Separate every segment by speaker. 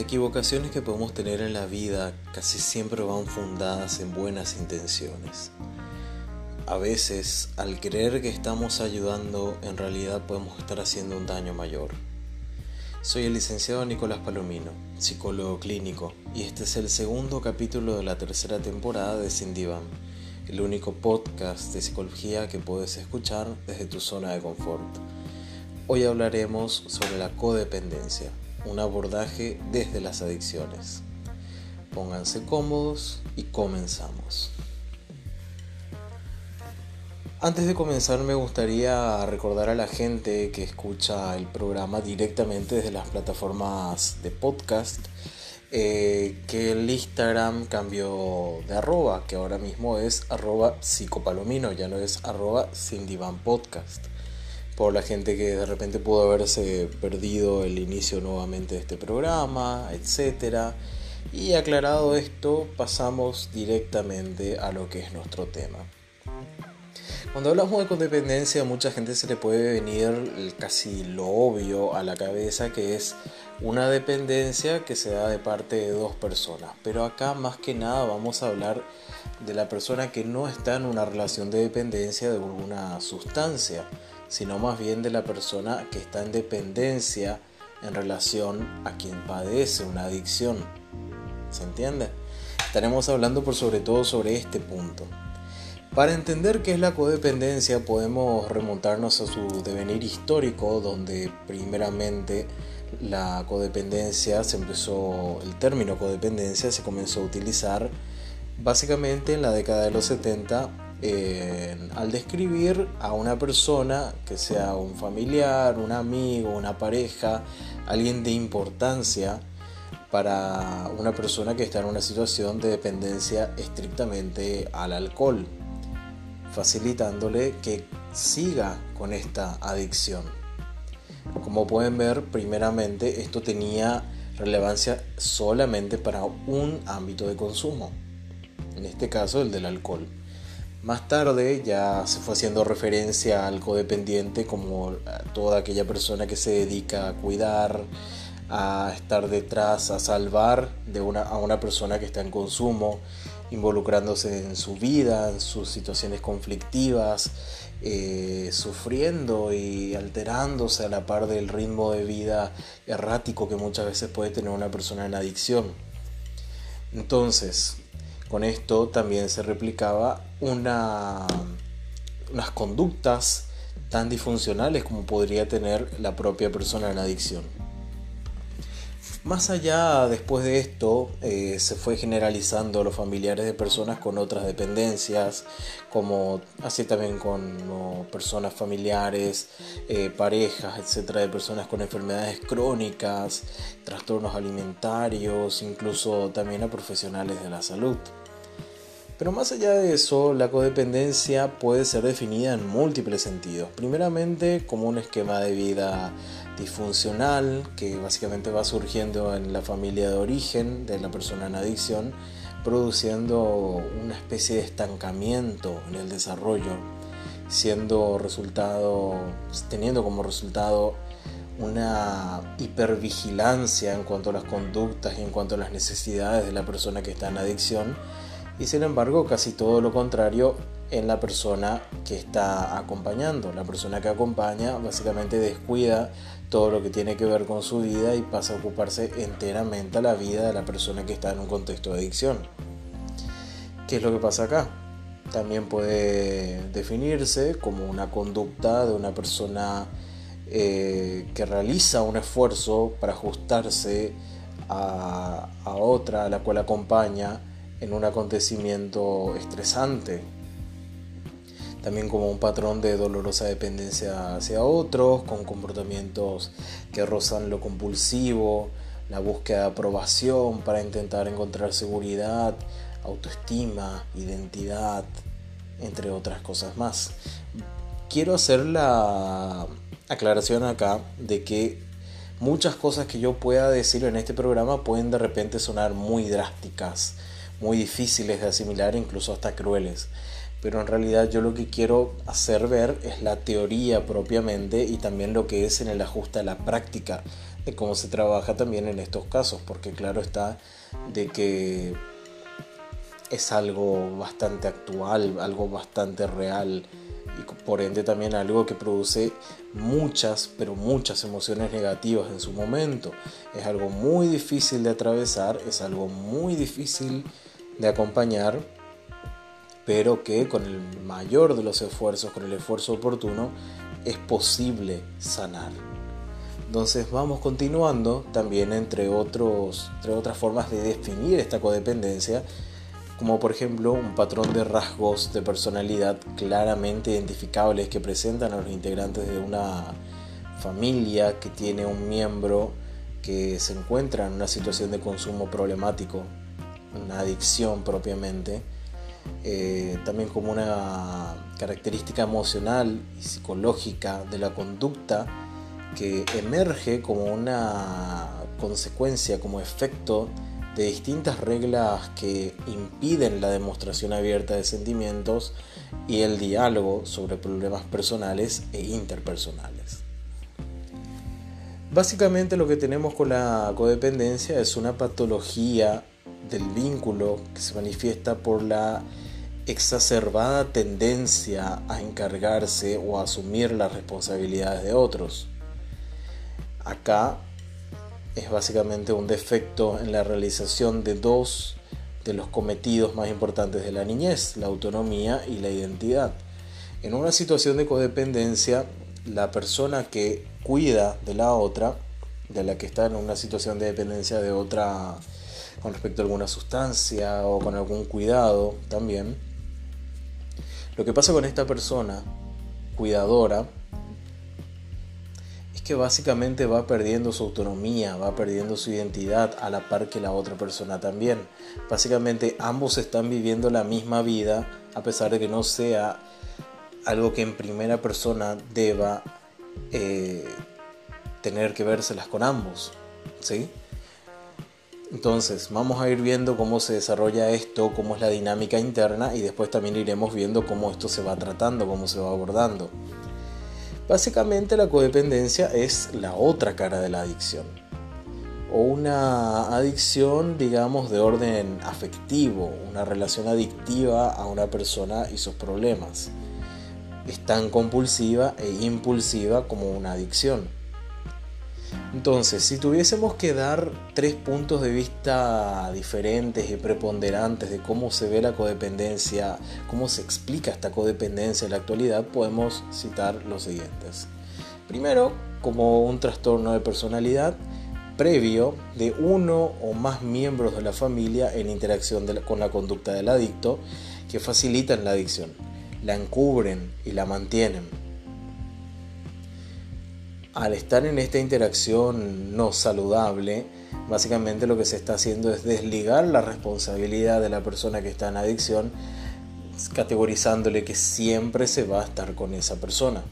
Speaker 1: equivocaciones que podemos tener en la vida casi siempre van fundadas en buenas intenciones. A veces, al creer que estamos ayudando, en realidad podemos estar haciendo un daño mayor. Soy el licenciado Nicolás Palomino, psicólogo clínico, y este es el segundo capítulo de la tercera temporada de Sin el único podcast de psicología que puedes escuchar desde tu zona de confort. Hoy hablaremos sobre la codependencia un abordaje desde las adicciones. Pónganse cómodos y comenzamos. Antes de comenzar me gustaría recordar a la gente que escucha el programa directamente desde las plataformas de podcast eh, que el Instagram cambió de arroba, que ahora mismo es arroba psicopalomino, ya no es arroba podcast por la gente que de repente pudo haberse perdido el inicio nuevamente de este programa, etc. Y aclarado esto, pasamos directamente a lo que es nuestro tema. Cuando hablamos de codependencia, a mucha gente se le puede venir casi lo obvio a la cabeza, que es una dependencia que se da de parte de dos personas. Pero acá más que nada vamos a hablar de la persona que no está en una relación de dependencia de alguna sustancia, sino más bien de la persona que está en dependencia en relación a quien padece una adicción. ¿Se entiende? Estaremos hablando por sobre todo sobre este punto. Para entender qué es la codependencia podemos remontarnos a su devenir histórico donde primeramente la codependencia se empezó, el término codependencia se comenzó a utilizar básicamente en la década de los 70 al describir a una persona que sea un familiar, un amigo, una pareja, alguien de importancia para una persona que está en una situación de dependencia estrictamente al alcohol, facilitándole que siga con esta adicción. Como pueden ver, primeramente esto tenía relevancia solamente para un ámbito de consumo, en este caso el del alcohol. Más tarde ya se fue haciendo referencia al codependiente como toda aquella persona que se dedica a cuidar, a estar detrás, a salvar de una, a una persona que está en consumo, involucrándose en su vida, en sus situaciones conflictivas, eh, sufriendo y alterándose a la par del ritmo de vida errático que muchas veces puede tener una persona en adicción. Entonces, con esto también se replicaba una, unas conductas tan disfuncionales como podría tener la propia persona en adicción. Más allá, después de esto, eh, se fue generalizando los familiares de personas con otras dependencias, como así también con personas familiares, eh, parejas, etcétera, de personas con enfermedades crónicas, trastornos alimentarios, incluso también a profesionales de la salud. Pero más allá de eso, la codependencia puede ser definida en múltiples sentidos. Primeramente como un esquema de vida disfuncional que básicamente va surgiendo en la familia de origen de la persona en adicción, produciendo una especie de estancamiento en el desarrollo, siendo resultado, teniendo como resultado una hipervigilancia en cuanto a las conductas y en cuanto a las necesidades de la persona que está en adicción y sin embargo casi todo lo contrario en la persona que está acompañando. La persona que acompaña básicamente descuida todo lo que tiene que ver con su vida y pasa a ocuparse enteramente a la vida de la persona que está en un contexto de adicción. ¿Qué es lo que pasa acá? También puede definirse como una conducta de una persona eh, que realiza un esfuerzo para ajustarse a, a otra a la cual acompaña en un acontecimiento estresante, también como un patrón de dolorosa dependencia hacia otros, con comportamientos que rozan lo compulsivo, la búsqueda de aprobación para intentar encontrar seguridad, autoestima, identidad, entre otras cosas más. Quiero hacer la aclaración acá de que muchas cosas que yo pueda decir en este programa pueden de repente sonar muy drásticas muy difíciles de asimilar, incluso hasta crueles. Pero en realidad yo lo que quiero hacer ver es la teoría propiamente y también lo que es en el ajuste a la práctica de cómo se trabaja también en estos casos, porque claro está de que es algo bastante actual, algo bastante real por ende también algo que produce muchas, pero muchas emociones negativas en su momento. Es algo muy difícil de atravesar, es algo muy difícil de acompañar, pero que con el mayor de los esfuerzos, con el esfuerzo oportuno, es posible sanar. Entonces vamos continuando también entre, otros, entre otras formas de definir esta codependencia, como por ejemplo un patrón de rasgos de personalidad claramente identificables que presentan a los integrantes de una familia que tiene un miembro que se encuentra en una situación de consumo problemático, una adicción propiamente, eh, también como una característica emocional y psicológica de la conducta que emerge como una consecuencia, como efecto de distintas reglas que impiden la demostración abierta de sentimientos y el diálogo sobre problemas personales e interpersonales. Básicamente lo que tenemos con la codependencia es una patología del vínculo que se manifiesta por la exacerbada tendencia a encargarse o a asumir las responsabilidades de otros. Acá es básicamente un defecto en la realización de dos de los cometidos más importantes de la niñez, la autonomía y la identidad. En una situación de codependencia, la persona que cuida de la otra, de la que está en una situación de dependencia de otra con respecto a alguna sustancia o con algún cuidado también, lo que pasa con esta persona cuidadora que básicamente va perdiendo su autonomía, va perdiendo su identidad a la par que la otra persona también. Básicamente ambos están viviendo la misma vida a pesar de que no sea algo que en primera persona deba eh, tener que vérselas con ambos. ¿sí? Entonces, vamos a ir viendo cómo se desarrolla esto, cómo es la dinámica interna y después también iremos viendo cómo esto se va tratando, cómo se va abordando. Básicamente la codependencia es la otra cara de la adicción. O una adicción, digamos, de orden afectivo, una relación adictiva a una persona y sus problemas. Es tan compulsiva e impulsiva como una adicción. Entonces, si tuviésemos que dar tres puntos de vista diferentes y preponderantes de cómo se ve la codependencia, cómo se explica esta codependencia en la actualidad, podemos citar los siguientes. Primero, como un trastorno de personalidad previo de uno o más miembros de la familia en interacción con la conducta del adicto que facilitan la adicción, la encubren y la mantienen al estar en esta interacción no saludable, básicamente lo que se está haciendo es desligar la responsabilidad de la persona que está en adicción, categorizándole que siempre se va a estar con esa persona.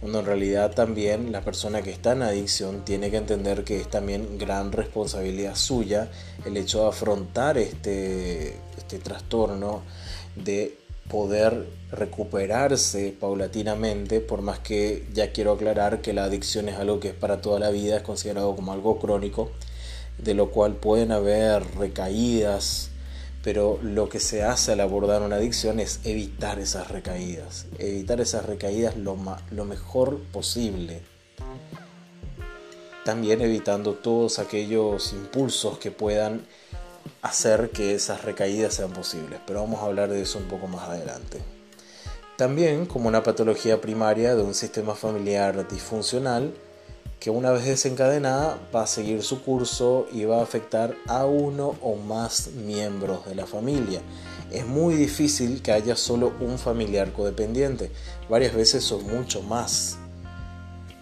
Speaker 1: Cuando en realidad también la persona que está en adicción tiene que entender que es también gran responsabilidad suya el hecho de afrontar este, este trastorno de poder recuperarse paulatinamente, por más que ya quiero aclarar que la adicción es algo que es para toda la vida, es considerado como algo crónico, de lo cual pueden haber recaídas, pero lo que se hace al abordar una adicción es evitar esas recaídas, evitar esas recaídas lo, lo mejor posible. También evitando todos aquellos impulsos que puedan hacer que esas recaídas sean posibles, pero vamos a hablar de eso un poco más adelante. También como una patología primaria de un sistema familiar disfuncional que una vez desencadenada va a seguir su curso y va a afectar a uno o más miembros de la familia. Es muy difícil que haya solo un familiar codependiente, varias veces son mucho más.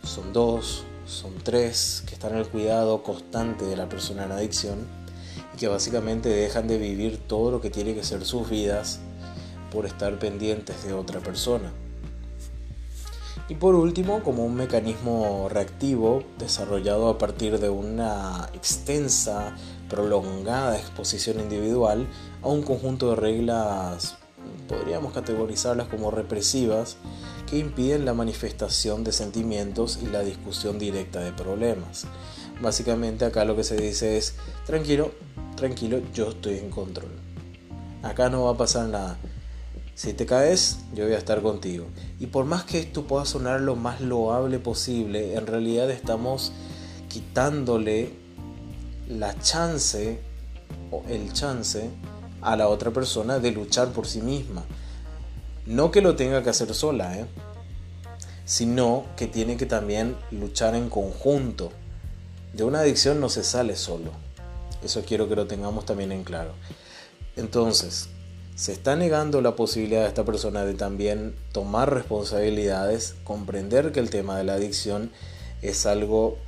Speaker 1: Son dos, son tres que están en el cuidado constante de la persona en adicción que básicamente dejan de vivir todo lo que tiene que ser sus vidas por estar pendientes de otra persona. Y por último, como un mecanismo reactivo desarrollado a partir de una extensa, prolongada exposición individual a un conjunto de reglas, podríamos categorizarlas como represivas, que impiden la manifestación de sentimientos y la discusión directa de problemas. Básicamente acá lo que se dice es, tranquilo, tranquilo, yo estoy en control. Acá no va a pasar nada. Si te caes, yo voy a estar contigo. Y por más que esto pueda sonar lo más loable posible, en realidad estamos quitándole la chance o el chance a la otra persona de luchar por sí misma. No que lo tenga que hacer sola, ¿eh? sino que tiene que también luchar en conjunto. De una adicción no se sale solo. Eso quiero que lo tengamos también en claro. Entonces, se está negando la posibilidad de esta persona de también tomar responsabilidades, comprender que el tema de la adicción es algo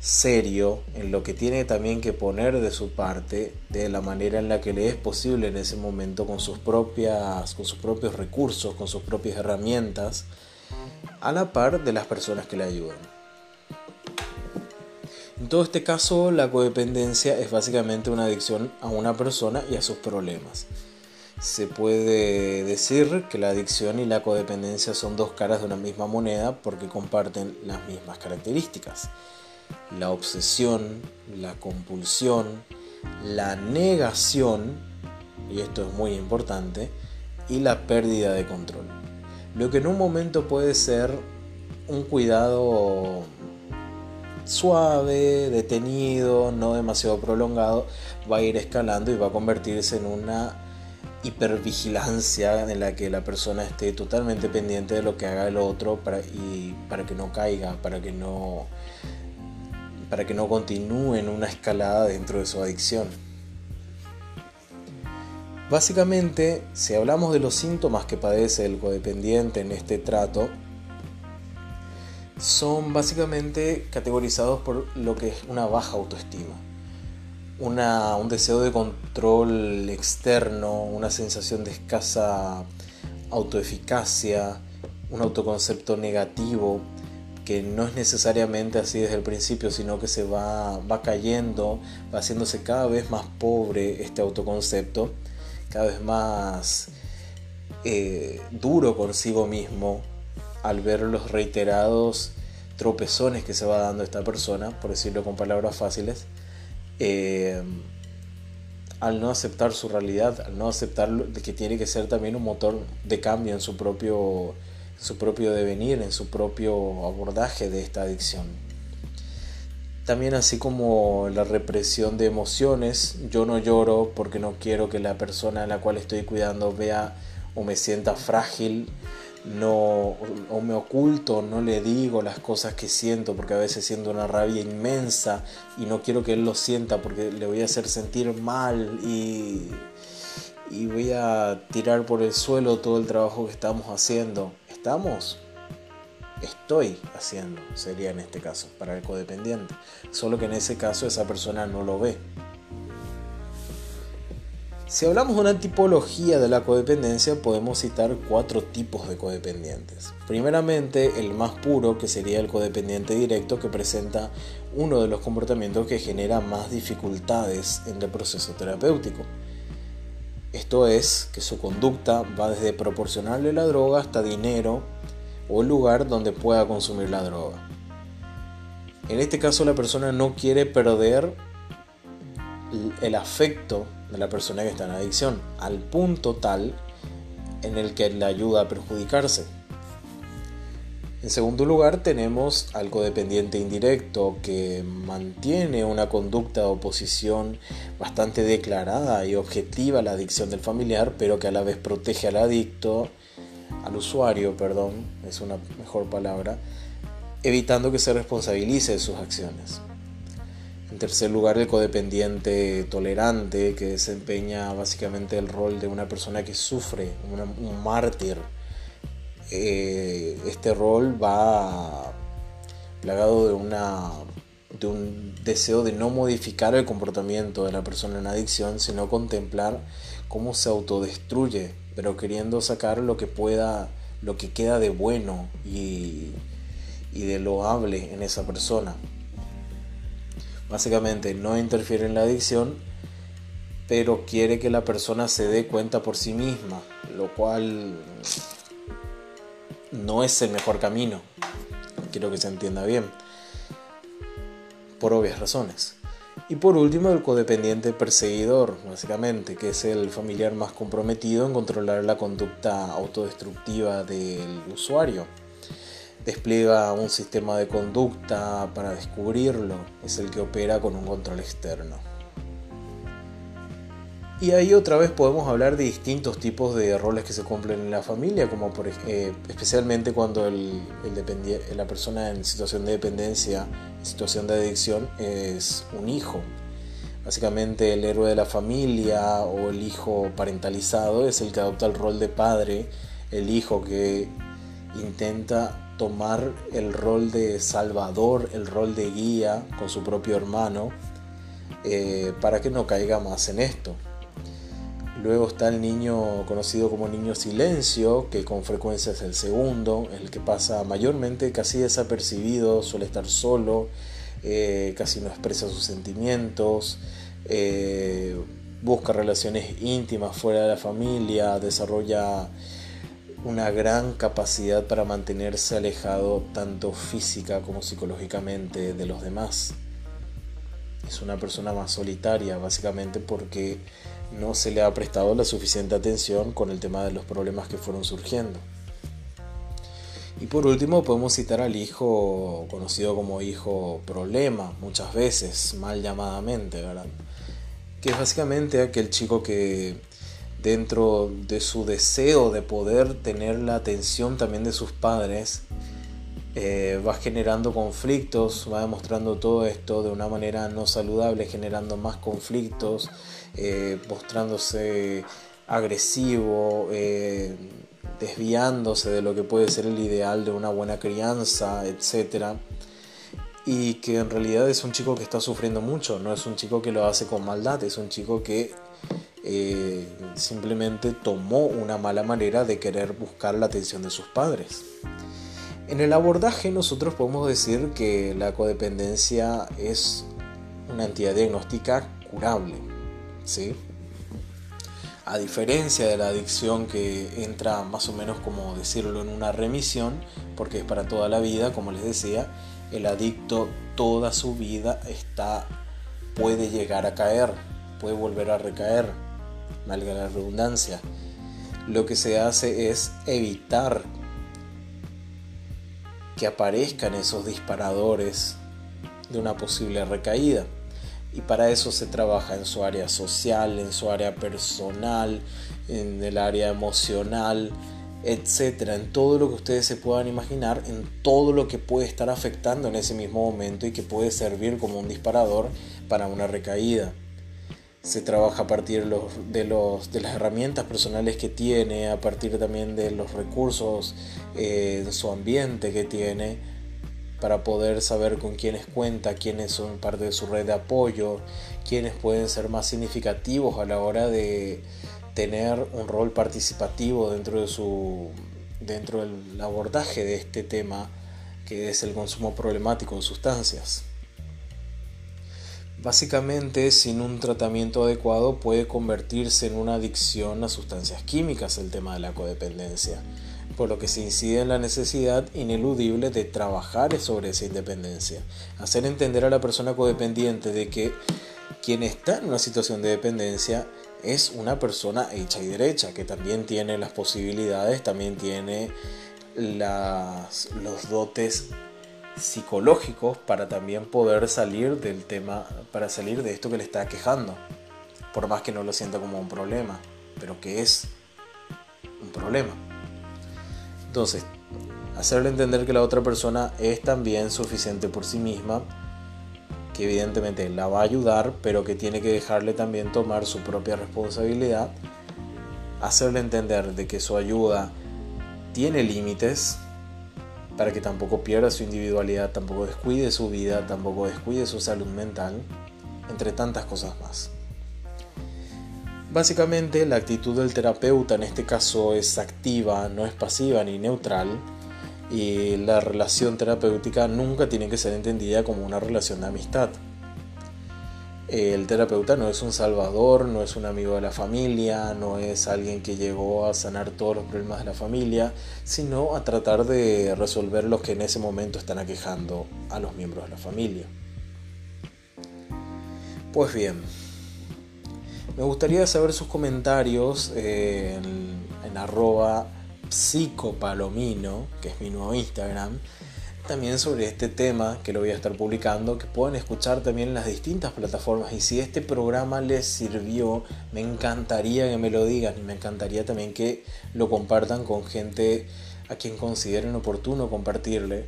Speaker 1: serio en lo que tiene también que poner de su parte de la manera en la que le es posible en ese momento con sus propias con sus propios recursos con sus propias herramientas a la par de las personas que le ayudan en todo este caso la codependencia es básicamente una adicción a una persona y a sus problemas se puede decir que la adicción y la codependencia son dos caras de una misma moneda porque comparten las mismas características la obsesión, la compulsión, la negación, y esto es muy importante, y la pérdida de control. Lo que en un momento puede ser un cuidado suave, detenido, no demasiado prolongado, va a ir escalando y va a convertirse en una hipervigilancia en la que la persona esté totalmente pendiente de lo que haga el otro para, y para que no caiga, para que no para que no continúe en una escalada dentro de su adicción. Básicamente, si hablamos de los síntomas que padece el codependiente en este trato, son básicamente categorizados por lo que es una baja autoestima, un deseo de control externo, una sensación de escasa autoeficacia, un autoconcepto negativo, que no es necesariamente así desde el principio, sino que se va, va cayendo, va haciéndose cada vez más pobre este autoconcepto, cada vez más eh, duro consigo mismo al ver los reiterados tropezones que se va dando esta persona, por decirlo con palabras fáciles, eh, al no aceptar su realidad, al no aceptar que tiene que ser también un motor de cambio en su propio su propio devenir, en su propio abordaje de esta adicción. También así como la represión de emociones, yo no lloro porque no quiero que la persona a la cual estoy cuidando vea o me sienta frágil, no o me oculto, no le digo las cosas que siento porque a veces siento una rabia inmensa y no quiero que él lo sienta porque le voy a hacer sentir mal y y voy a tirar por el suelo todo el trabajo que estamos haciendo estamos, estoy haciendo, sería en este caso, para el codependiente. Solo que en ese caso esa persona no lo ve. Si hablamos de una tipología de la codependencia, podemos citar cuatro tipos de codependientes. Primeramente, el más puro, que sería el codependiente directo, que presenta uno de los comportamientos que genera más dificultades en el proceso terapéutico. Esto es que su conducta va desde proporcionarle la droga hasta dinero o lugar donde pueda consumir la droga. En este caso la persona no quiere perder el afecto de la persona que está en adicción al punto tal en el que le ayuda a perjudicarse. En segundo lugar tenemos al codependiente indirecto que mantiene una conducta de oposición bastante declarada y objetiva a la adicción del familiar, pero que a la vez protege al adicto, al usuario, perdón, es una mejor palabra, evitando que se responsabilice de sus acciones. En tercer lugar, el codependiente tolerante, que desempeña básicamente el rol de una persona que sufre, un mártir eh, este rol va plagado de, una, de un deseo de no modificar el comportamiento de la persona en adicción, sino contemplar cómo se autodestruye, pero queriendo sacar lo que pueda, lo que queda de bueno y, y de loable en esa persona. Básicamente no interfiere en la adicción, pero quiere que la persona se dé cuenta por sí misma, lo cual no es el mejor camino. Quiero que se entienda bien. Por obvias razones. Y por último, el codependiente perseguidor, básicamente, que es el familiar más comprometido en controlar la conducta autodestructiva del usuario. Despliega un sistema de conducta para descubrirlo, es el que opera con un control externo. Y ahí otra vez podemos hablar de distintos tipos de roles que se cumplen en la familia, como por, eh, especialmente cuando el, la persona en situación de dependencia, en situación de adicción, es un hijo. Básicamente el héroe de la familia o el hijo parentalizado es el que adopta el rol de padre, el hijo que intenta tomar el rol de salvador, el rol de guía con su propio hermano, eh, para que no caiga más en esto. Luego está el niño conocido como niño silencio, que con frecuencia es el segundo, el que pasa mayormente casi desapercibido, suele estar solo, eh, casi no expresa sus sentimientos, eh, busca relaciones íntimas fuera de la familia, desarrolla una gran capacidad para mantenerse alejado tanto física como psicológicamente de los demás. Es una persona más solitaria, básicamente porque no se le ha prestado la suficiente atención con el tema de los problemas que fueron surgiendo. Y por último podemos citar al hijo conocido como hijo problema, muchas veces, mal llamadamente, ¿verdad? Que es básicamente aquel chico que dentro de su deseo de poder tener la atención también de sus padres, eh, va generando conflictos, va demostrando todo esto de una manera no saludable, generando más conflictos, eh, mostrándose agresivo, eh, desviándose de lo que puede ser el ideal de una buena crianza, etc. Y que en realidad es un chico que está sufriendo mucho, no es un chico que lo hace con maldad, es un chico que simplemente tomó una mala manera de querer buscar la atención de sus padres. En el abordaje nosotros podemos decir que la codependencia es una entidad diagnóstica curable, ¿sí? A diferencia de la adicción que entra más o menos como decirlo en una remisión, porque es para toda la vida, como les decía, el adicto toda su vida está puede llegar a caer, puede volver a recaer, valga la redundancia. Lo que se hace es evitar que aparezcan esos disparadores de una posible recaída. Y para eso se trabaja en su área social, en su área personal, en el área emocional, etcétera, en todo lo que ustedes se puedan imaginar, en todo lo que puede estar afectando en ese mismo momento y que puede servir como un disparador para una recaída se trabaja a partir de, los, de, las herramientas personales que tiene, a partir también de los recursos eh, su ambiente que tiene, para poder saber con quiénes cuenta, quiénes son parte de su red de apoyo, quiénes pueden ser más significativos a la hora de tener un rol participativo dentro, de su, dentro del abordaje de este tema que es el consumo problemático de sustancias. Básicamente, sin un tratamiento adecuado puede convertirse en una adicción a sustancias químicas el tema de la codependencia, por lo que se incide en la necesidad ineludible de trabajar sobre esa independencia, hacer entender a la persona codependiente de que quien está en una situación de dependencia es una persona hecha y derecha, que también tiene las posibilidades, también tiene las, los dotes psicológicos para también poder salir del tema, para salir de esto que le está quejando. Por más que no lo sienta como un problema, pero que es un problema. Entonces, hacerle entender que la otra persona es también suficiente por sí misma, que evidentemente la va a ayudar, pero que tiene que dejarle también tomar su propia responsabilidad. Hacerle entender de que su ayuda tiene límites, para que tampoco pierda su individualidad, tampoco descuide su vida, tampoco descuide su salud mental, entre tantas cosas más. Básicamente la actitud del terapeuta en este caso es activa, no es pasiva ni neutral y la relación terapéutica nunca tiene que ser entendida como una relación de amistad. El terapeuta no es un salvador, no es un amigo de la familia, no es alguien que llegó a sanar todos los problemas de la familia, sino a tratar de resolver los que en ese momento están aquejando a los miembros de la familia. Pues bien, me gustaría saber sus comentarios en, en arroba psicopalomino, que es mi nuevo Instagram, también sobre este tema que lo voy a estar publicando, que pueden escuchar también en las distintas plataformas. Y si este programa les sirvió, me encantaría que me lo digan y me encantaría también que lo compartan con gente a quien consideren oportuno compartirle.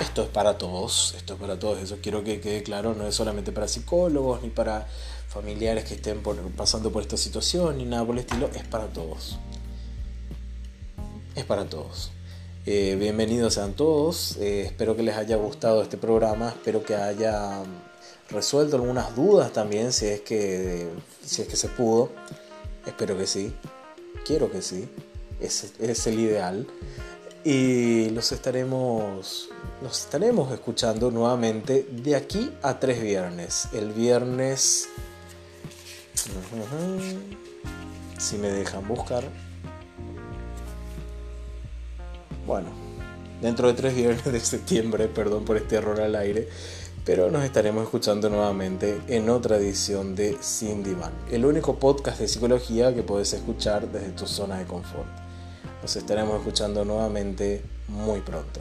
Speaker 1: Esto es para todos, esto es para todos, eso quiero que quede claro, no es solamente para psicólogos ni para familiares que estén pasando por esta situación ni nada por el estilo, es para todos. Es para todos. Eh, bienvenidos sean todos, eh, espero que les haya gustado este programa, espero que haya resuelto algunas dudas también si es que, si es que se pudo, espero que sí, quiero que sí, es, es el ideal. Y los estaremos, los estaremos escuchando nuevamente de aquí a tres viernes, el viernes, si me dejan buscar, bueno, dentro de tres viernes de septiembre, perdón por este error al aire, pero nos estaremos escuchando nuevamente en otra edición de Cindy Man, el único podcast de psicología que puedes escuchar desde tu zona de confort. Nos estaremos escuchando nuevamente muy pronto.